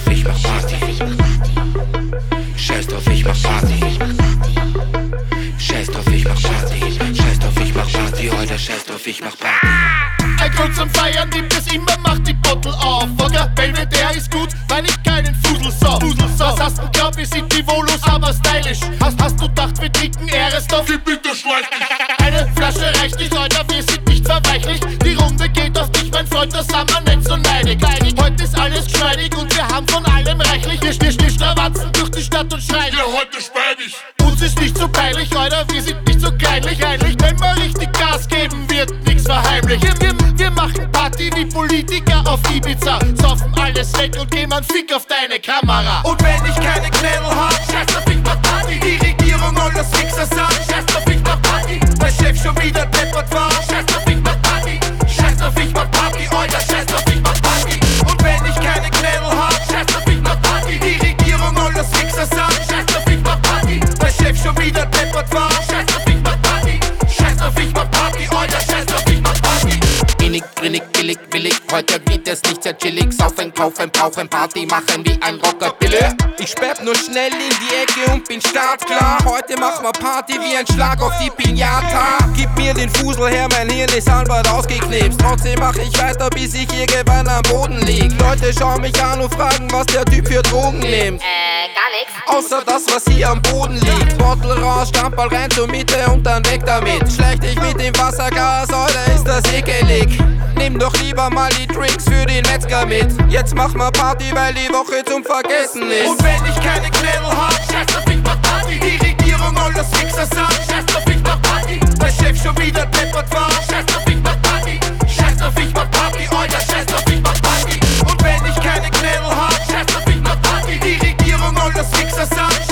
drauf, ich mach Party. Scheiß drauf, ich mach Party. Scheiß drauf, ich mach Party. Scheiß drauf, ich mach Party. Heute scheiß drauf, ich mach Party. Ein Grund zum Feiern nimmt es immer, macht die Bottle auf. Vodka Belvedere ist gut, weil ich keinen Fusel sauf. Was hast du glaub, wir sind die Volos, aber stylisch. Hast, hast du gedacht, wir trinken Eresdorf? Gib bitte Schleich Eine Flasche reicht nicht, Leute, wir sind nicht verweichlich. Die Runde geht auf dich, mein Freund, das Sommer nicht so neidig. Heute ist alles geschmeidig und wir haben von allem reichlich. Wir stehen strawatzen durch die Stadt und schreien. Ja, heute speidig. Uns ist nicht so peinlich, Leute, wir sind nicht so kleinlich. Eigentlich, wenn wir richtig Gas geben, wird nichts verheimlich. Wir, wir, wir machen Party wie Politiker auf Ibiza. Saufen alles weg und geben einen Fick auf deine Kamera. Und wenn ich keine Knädel hab, Heute geht es nicht sehr chillig. Saufen, kaufen, brauchen, Party machen wie ein Rockabilly. Ich sperr nur schnell in die Ecke und bin startklar. Heute machen wir Party wie ein Schlag auf die Pinata. Gib mir den Fusel her, mein Hirn ist halbert ausgeknipst. Trotzdem mach ich weiter, bis ich irgendwann am Boden lieg. Leute schauen mich an und fragen, was der Typ für Drogen nimmt. Außer das, was hier am Boden liegt. Bottle raus, Stammball rein zur Mitte und dann weg damit. Schlecht dich mit dem Wassergas, oder ist das ekelig? Nimm doch lieber mal die Drinks für den Metzger mit. Jetzt mach mal Party, weil die Woche zum Vergessen ist. Und wenn ich keine Knädel hab, scheiß auf, ich mach Party. Die Fix us up.